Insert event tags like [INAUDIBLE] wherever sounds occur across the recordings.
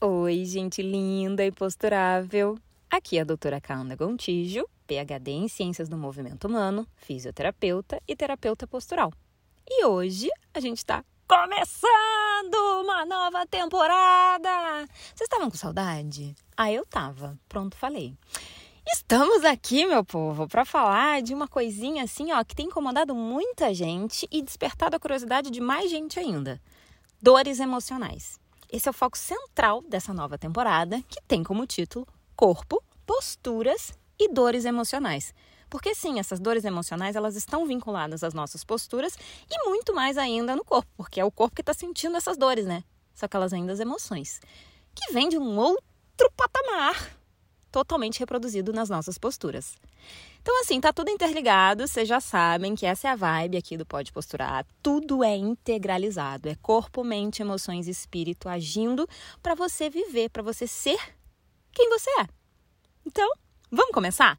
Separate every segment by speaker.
Speaker 1: Oi, gente linda e posturável. Aqui é a doutora Kauna Gontijo, PhD em Ciências do Movimento Humano, fisioterapeuta e terapeuta postural. E hoje a gente está começando uma nova temporada! Vocês estavam com saudade? Ah, eu tava. Pronto, falei. Estamos aqui, meu povo, para falar de uma coisinha assim, ó, que tem incomodado muita gente e despertado a curiosidade de mais gente ainda: dores emocionais. Esse é o foco central dessa nova temporada, que tem como título Corpo, Posturas e Dores Emocionais. Porque sim, essas dores emocionais elas estão vinculadas às nossas posturas e muito mais ainda no corpo, porque é o corpo que está sentindo essas dores, né? Só que elas ainda as emoções, que vem de um outro patamar totalmente reproduzido nas nossas posturas. Então, assim, tá tudo interligado, vocês já sabem que essa é a vibe aqui do Pode Posturar. Tudo é integralizado, é corpo, mente, emoções e espírito agindo para você viver, para você ser quem você é. Então, vamos começar?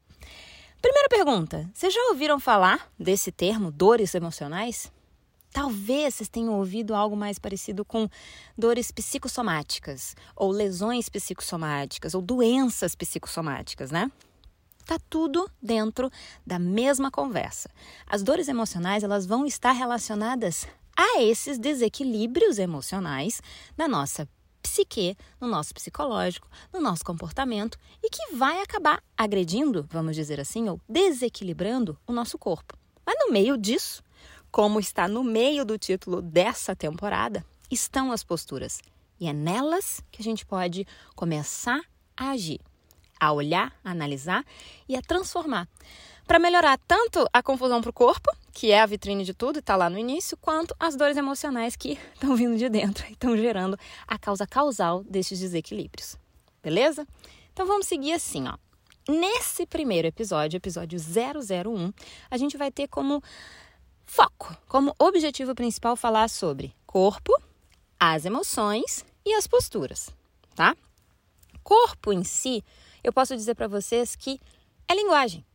Speaker 1: Primeira pergunta: vocês já ouviram falar desse termo dores emocionais? Talvez vocês tenham ouvido algo mais parecido com dores psicossomáticas, ou lesões psicossomáticas, ou doenças psicossomáticas, né? Tá tudo dentro da mesma conversa. As dores emocionais, elas vão estar relacionadas a esses desequilíbrios emocionais na nossa psique, no nosso psicológico, no nosso comportamento e que vai acabar agredindo, vamos dizer assim, ou desequilibrando o nosso corpo. Mas no meio disso, como está no meio do título dessa temporada, estão as posturas. E é nelas que a gente pode começar a agir, a olhar, a analisar e a transformar. Para melhorar tanto a confusão para o corpo, que é a vitrine de tudo e está lá no início, quanto as dores emocionais que [LAUGHS] estão vindo de dentro e estão gerando a causa causal destes desequilíbrios. Beleza? Então vamos seguir assim, ó. Nesse primeiro episódio, episódio 001, a gente vai ter como Foco como objetivo principal falar sobre corpo, as emoções e as posturas, tá? Corpo em si, eu posso dizer para vocês que é linguagem.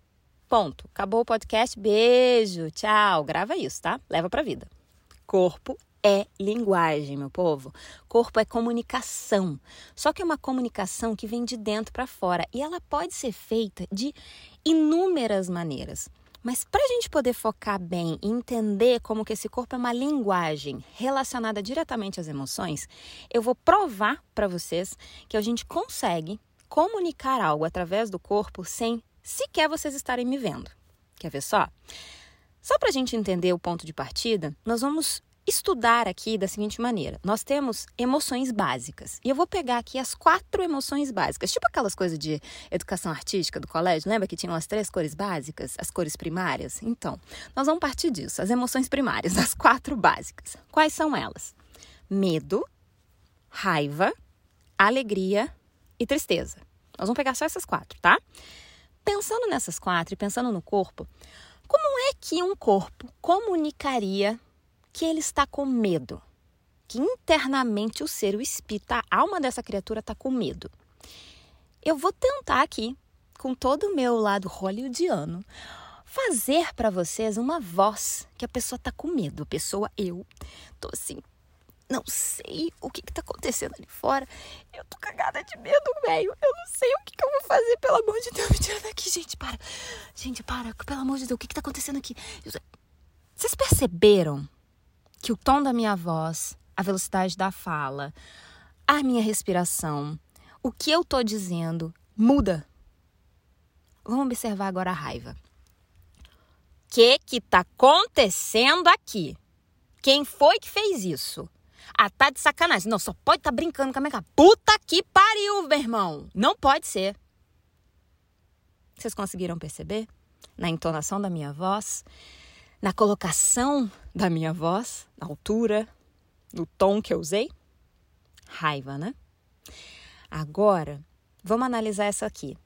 Speaker 1: Ponto. Acabou o podcast. Beijo. Tchau. Grava isso, tá? Leva pra vida. Corpo é linguagem, meu povo. Corpo é comunicação. Só que é uma comunicação que vem de dentro para fora e ela pode ser feita de inúmeras maneiras. Mas para a gente poder focar bem e entender como que esse corpo é uma linguagem relacionada diretamente às emoções, eu vou provar para vocês que a gente consegue comunicar algo através do corpo sem sequer vocês estarem me vendo. Quer ver só? Só para a gente entender o ponto de partida, nós vamos estudar aqui da seguinte maneira: nós temos emoções básicas. E eu vou pegar aqui as quatro emoções básicas, tipo aquelas coisas de educação artística do colégio, lembra que tinham as três cores básicas, as cores primárias? Então, nós vamos partir disso, as emoções primárias, [LAUGHS] as quatro básicas. Quais são elas? Medo, raiva, alegria e tristeza. Nós vamos pegar só essas quatro, tá? Pensando nessas quatro e pensando no corpo, como é que um corpo comunicaria que ele está com medo, que internamente o ser, o espírito, a alma dessa criatura está com medo. Eu vou tentar aqui, com todo o meu lado hollywoodiano, fazer para vocês uma voz que a pessoa está com medo. A pessoa, eu, tô assim, não sei o que, que tá acontecendo ali fora. Eu tô cagada de medo, velho. Eu não sei o que, que eu vou fazer, pelo amor de Deus. [LAUGHS] Me tira daqui, gente, para. Gente, para. Pelo amor de Deus, o que, que tá acontecendo aqui? Vocês perceberam que o tom da minha voz, a velocidade da fala, a minha respiração, o que eu tô dizendo muda. Vamos observar agora a raiva. O que que tá acontecendo aqui? Quem foi que fez isso? Ah, tá de sacanagem. Não, só pode tá brincando com a minha cara. Puta que pariu, meu irmão. Não pode ser. Vocês conseguiram perceber? Na entonação da minha voz, na colocação da minha voz, na altura, no tom que eu usei? Raiva, né? Agora, vamos analisar essa aqui.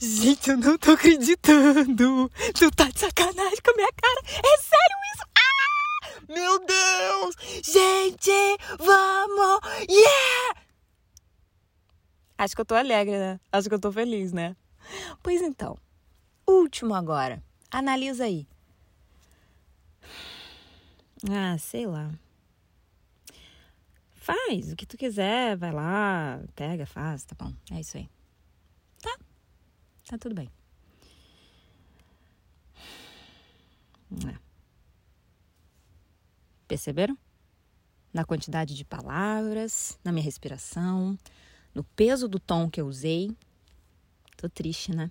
Speaker 1: Gente, eu não tô acreditando. Tu tá de sacanagem com a minha cara. É sério isso? Meu Deus! Gente, vamos! Yeah! Acho que eu tô alegre, né? Acho que eu tô feliz, né? Pois então, último agora. Analisa aí. Ah, sei lá. Faz o que tu quiser, vai lá, pega, faz, tá bom. É isso aí. Tá. Tá tudo bem. É. Perceberam? Na quantidade de palavras, na minha respiração, no peso do tom que eu usei. Tô triste, né?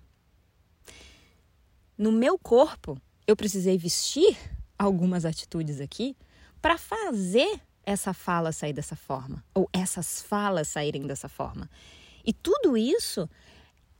Speaker 1: No meu corpo, eu precisei vestir algumas atitudes aqui para fazer essa fala sair dessa forma, ou essas falas saírem dessa forma. E tudo isso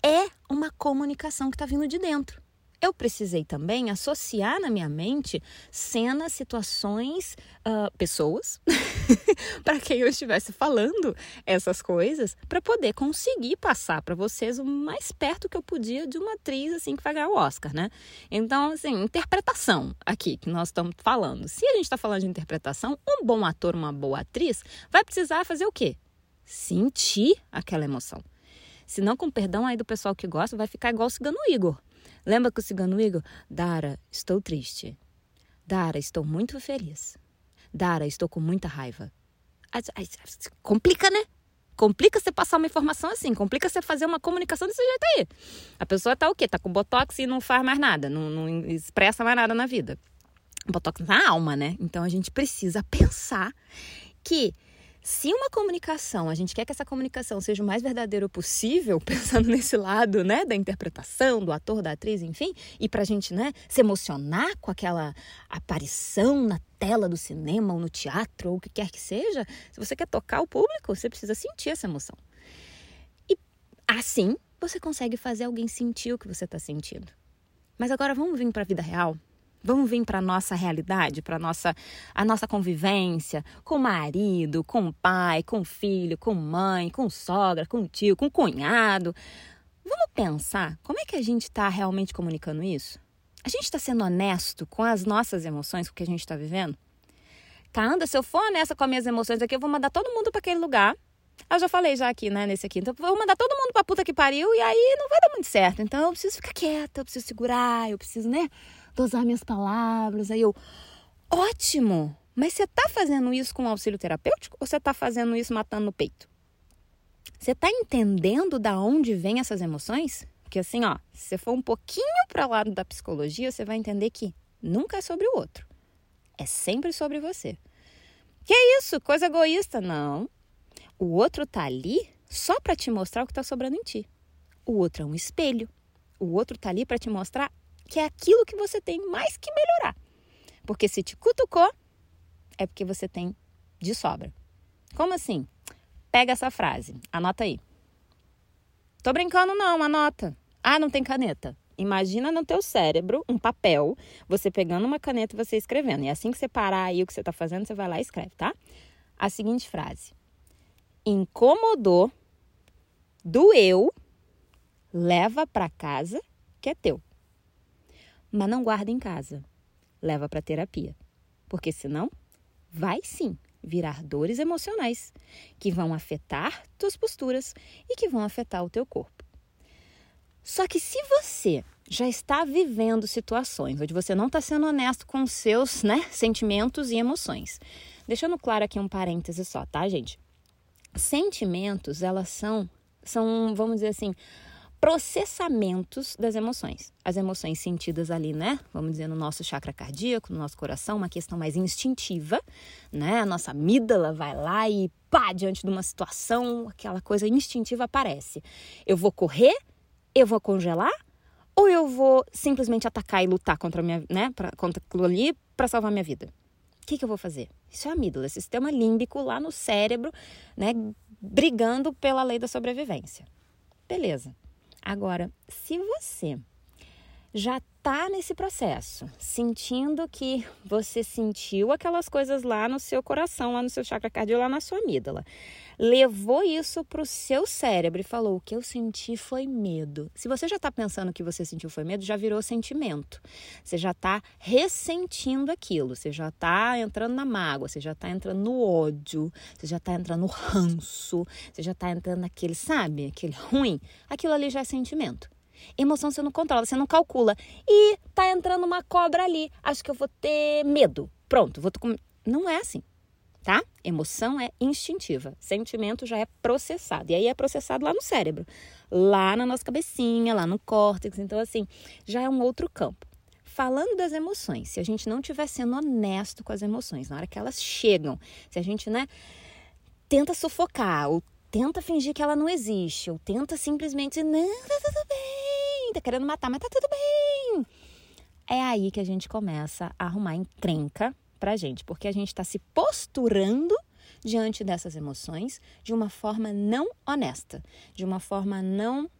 Speaker 1: é uma comunicação que está vindo de dentro eu precisei também associar na minha mente cenas, situações, uh, pessoas, [LAUGHS] para quem eu estivesse falando essas coisas, para poder conseguir passar para vocês o mais perto que eu podia de uma atriz assim que vai ganhar o Oscar, né? Então, assim, interpretação aqui que nós estamos falando. Se a gente está falando de interpretação, um bom ator, uma boa atriz, vai precisar fazer o quê? Sentir aquela emoção. Senão, com perdão aí do pessoal que gosta, vai ficar igual o cigano Igor. Lembra que o cigano Igor? Dara, estou triste. Dara, estou muito feliz. Dara, estou com muita raiva. Complica, né? Complica você passar uma informação assim, complica você fazer uma comunicação desse jeito aí. A pessoa tá o quê? Tá com botox e não faz mais nada, não, não expressa mais nada na vida. Botox na alma, né? Então a gente precisa pensar que se uma comunicação, a gente quer que essa comunicação seja o mais verdadeiro possível, [LAUGHS] pensando nesse lado, né, da interpretação, do ator, da atriz, enfim, e pra gente, né, se emocionar com aquela aparição na tela do cinema ou no teatro ou o que quer que seja, se você quer tocar o público, você precisa sentir essa emoção. E assim, você consegue fazer alguém sentir o que você está sentindo. Mas agora vamos vir para a vida real? Vamos vir para nossa realidade, para nossa a nossa convivência com o marido, com o pai, com o filho, com mãe, com sogra, com tio, com cunhado. Vamos pensar como é que a gente está realmente comunicando isso? A gente está sendo honesto com as nossas emoções, com o que a gente está vivendo? Caramba, se eu for honesta com as minhas emoções aqui, eu vou mandar todo mundo para aquele lugar. Eu já falei já aqui, né, nesse aqui. Então, eu vou mandar todo mundo pra puta que pariu e aí não vai dar muito certo. Então, eu preciso ficar quieta, eu preciso segurar, eu preciso, né, dosar minhas palavras. Aí eu, ótimo! Mas você está fazendo isso com auxílio terapêutico ou você está fazendo isso matando no peito? Você está entendendo da onde vêm essas emoções? Porque assim, ó, se você for um pouquinho para lado da psicologia, você vai entender que nunca é sobre o outro. É sempre sobre você. Que isso? Coisa egoísta? Não. O outro tá ali só para te mostrar o que está sobrando em ti. O outro é um espelho. O outro tá ali para te mostrar que é aquilo que você tem mais que melhorar. Porque se te cutucou, é porque você tem de sobra. Como assim? Pega essa frase, anota aí. Tô brincando não, anota. Ah, não tem caneta. Imagina no teu cérebro um papel, você pegando uma caneta e você escrevendo. E assim que você parar aí o que você está fazendo, você vai lá e escreve, tá? A seguinte frase: Incomodou, doeu, leva para casa que é teu mas não guarda em casa. Leva para terapia. Porque senão vai sim virar dores emocionais que vão afetar tuas posturas e que vão afetar o teu corpo. Só que se você já está vivendo situações onde você não está sendo honesto com seus né, sentimentos e emoções, deixando claro aqui um parêntese só, tá, gente? Sentimentos, elas são, são, vamos dizer assim, processamentos das emoções. As emoções sentidas ali, né? Vamos dizer, no nosso chakra cardíaco, no nosso coração, uma questão mais instintiva, né? A nossa amígdala vai lá e pá, diante de uma situação, aquela coisa instintiva aparece. Eu vou correr, eu vou congelar, ou eu vou simplesmente atacar e lutar contra minha, né, pra, contra aquilo ali para salvar minha vida? O que, que eu vou fazer? Isso é a amígdala, sistema límbico lá no cérebro, né, brigando pela lei da sobrevivência. Beleza. Agora, se você já está nesse processo, sentindo que você sentiu aquelas coisas lá no seu coração, lá no seu chakra cardíaco, lá na sua amígdala, levou isso para o seu cérebro e falou: o que eu senti foi medo. Se você já está pensando que você sentiu foi medo, já virou sentimento. Você já está ressentindo aquilo, você já está entrando na mágoa, você já está entrando no ódio, você já está entrando no ranço, você já está entrando naquele, sabe, aquele ruim. Aquilo ali já é sentimento. Emoção você não controla, você não calcula. E tá entrando uma cobra ali, acho que eu vou ter medo. Pronto, vou. Não é assim. tá? Emoção é instintiva, sentimento já é processado. E aí é processado lá no cérebro, lá na nossa cabecinha, lá no córtex. Então, assim, já é um outro campo. Falando das emoções, se a gente não estiver sendo honesto com as emoções, na hora que elas chegam, se a gente, né, tenta sufocar, ou tenta fingir que ela não existe, ou tenta simplesmente, não, tá tudo bem, tá querendo matar, mas tá tudo bem. É aí que a gente começa a arrumar encrenca pra gente, porque a gente está se posturando diante dessas emoções de uma forma não honesta, de uma forma não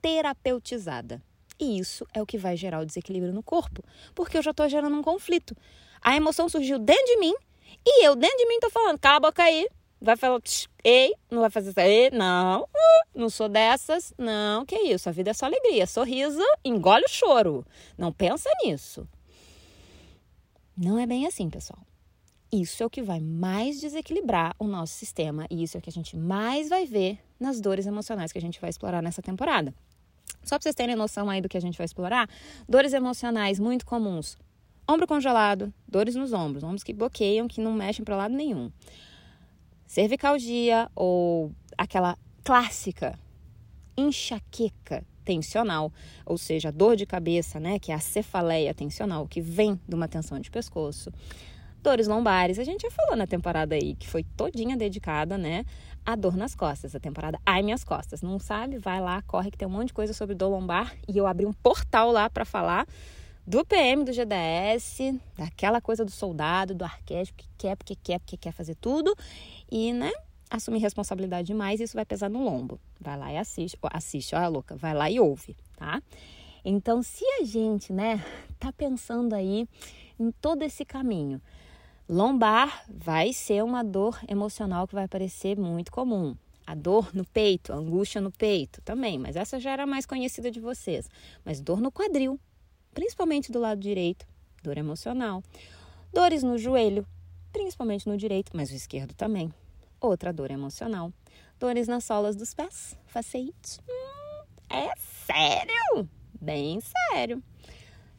Speaker 1: terapeutizada. E isso é o que vai gerar o desequilíbrio no corpo, porque eu já estou gerando um conflito. A emoção surgiu dentro de mim e eu dentro de mim estou falando, cala a boca aí, vai falar, ei, não vai fazer isso aí, não, não sou dessas, não, que isso, a vida é só alegria, sorriso, engole o choro, não pensa nisso. Não é bem assim, pessoal. Isso é o que vai mais desequilibrar o nosso sistema e isso é o que a gente mais vai ver nas dores emocionais que a gente vai explorar nessa temporada. Só para vocês terem noção aí do que a gente vai explorar, dores emocionais muito comuns. Ombro congelado, dores nos ombros, ombros que bloqueiam, que não mexem para lado nenhum. Cervicalgia ou aquela clássica enxaqueca tensional, ou seja, dor de cabeça, né, que é a cefaleia tensional, que vem de uma tensão de pescoço. Dores lombares, a gente já falou na temporada aí, que foi todinha dedicada, né, a dor nas costas, a temporada Ai Minhas Costas. Não sabe? Vai lá, corre que tem um monte de coisa sobre dor lombar e eu abri um portal lá para falar do PM, do GDS, daquela coisa do soldado, do arquétipo que quer, porque quer, porque quer fazer tudo e, né, assumir responsabilidade demais, isso vai pesar no lombo. Vai lá e assiste, assiste, olha louca, vai lá e ouve, tá? Então, se a gente, né, tá pensando aí em todo esse caminho, lombar vai ser uma dor emocional que vai aparecer muito comum. A dor no peito, a angústia no peito também, mas essa já era mais conhecida de vocês. Mas dor no quadril, principalmente do lado direito, dor emocional. Dores no joelho, principalmente no direito, mas o esquerdo também. Outra dor emocional. Dores nas solas dos pés, faceite. Hum, é sério? Bem sério.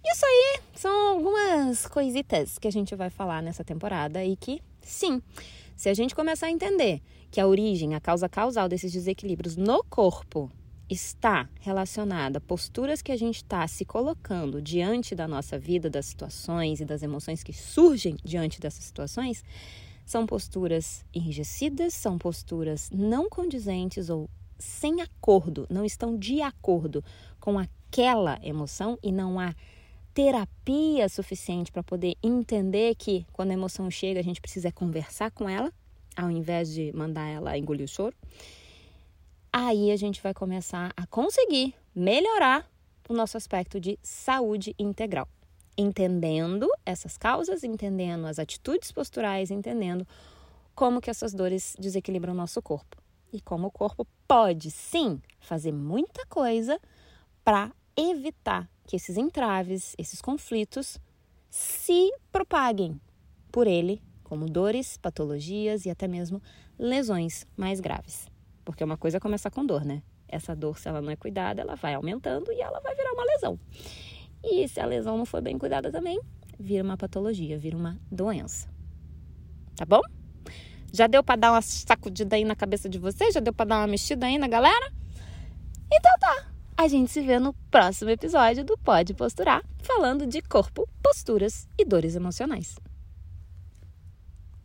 Speaker 1: Isso aí são algumas coisitas que a gente vai falar nessa temporada e que, sim, se a gente começar a entender que a origem, a causa causal desses desequilíbrios no corpo está relacionada a posturas que a gente está se colocando diante da nossa vida, das situações e das emoções que surgem diante dessas situações, são posturas enrijecidas, são posturas não condizentes ou sem acordo, não estão de acordo com aquela emoção e não há terapia suficiente para poder entender que quando a emoção chega a gente precisa conversar com ela, ao invés de mandar ela engolir o choro. Aí a gente vai começar a conseguir melhorar o nosso aspecto de saúde integral entendendo essas causas, entendendo as atitudes posturais, entendendo como que essas dores desequilibram o nosso corpo e como o corpo pode sim fazer muita coisa para evitar que esses entraves, esses conflitos se propaguem por ele como dores, patologias e até mesmo lesões mais graves. Porque uma coisa é começar com dor, né? Essa dor, se ela não é cuidada, ela vai aumentando e ela vai virar uma lesão. E se a lesão não for bem cuidada também, vira uma patologia, vira uma doença. Tá bom? Já deu para dar uma sacudida aí na cabeça de vocês? Já deu para dar uma mexida aí na galera? Então tá. A gente se vê no próximo episódio do Pode Posturar, falando de corpo, posturas e dores emocionais.